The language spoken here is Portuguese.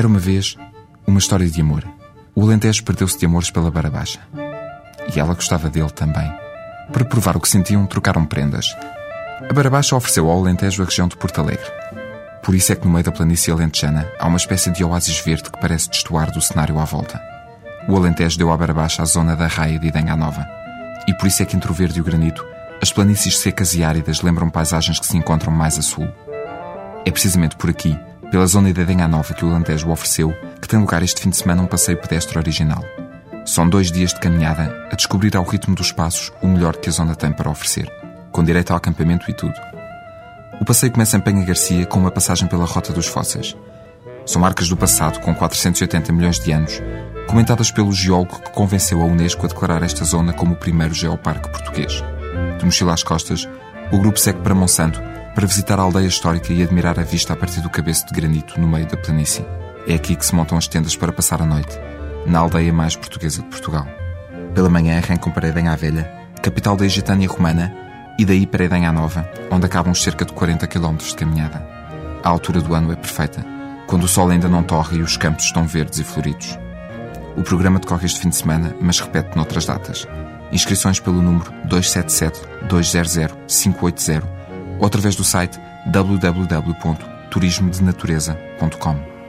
Era uma vez uma história de amor. O Alentejo perdeu-se de amores pela Barabaxa. E ela gostava dele também. Para provar o que sentiam, trocaram prendas. A Barabaxa ofereceu ao Alentejo a região de Porto Alegre. Por isso é que no meio da planície alentejana há uma espécie de oásis verde que parece destoar do cenário à volta. O Alentejo deu à Barabaxa a zona da raia de Idenga Nova. E por isso é que entre o verde e o granito, as planícies secas e áridas lembram paisagens que se encontram mais a sul. É precisamente por aqui pela zona de Edenha Nova que o Alentejo ofereceu, que tem lugar este fim de semana um passeio pedestre original. São dois dias de caminhada a descobrir ao ritmo dos passos o melhor que a zona tem para oferecer, com direito ao acampamento e tudo. O passeio começa em Penha Garcia com uma passagem pela Rota dos Fósseis. São marcas do passado com 480 milhões de anos, comentadas pelo geólogo que convenceu a Unesco a declarar esta zona como o primeiro geoparque português. De mochila às costas, o grupo segue para Monsanto para visitar a aldeia histórica e admirar a vista a partir do cabeço de granito no meio da planície. É aqui que se montam as tendas para passar a noite, na aldeia mais portuguesa de Portugal. Pela manhã arrancam para Edenha Velha, capital da Egitânia Romana, e daí para Edenha Nova, onde acabam cerca de 40 km de caminhada. A altura do ano é perfeita, quando o sol ainda não torre e os campos estão verdes e floridos. O programa decorre este fim de semana, mas repete noutras datas. Inscrições pelo número 277 200 580 ou através do site www.turismodenatureza.com.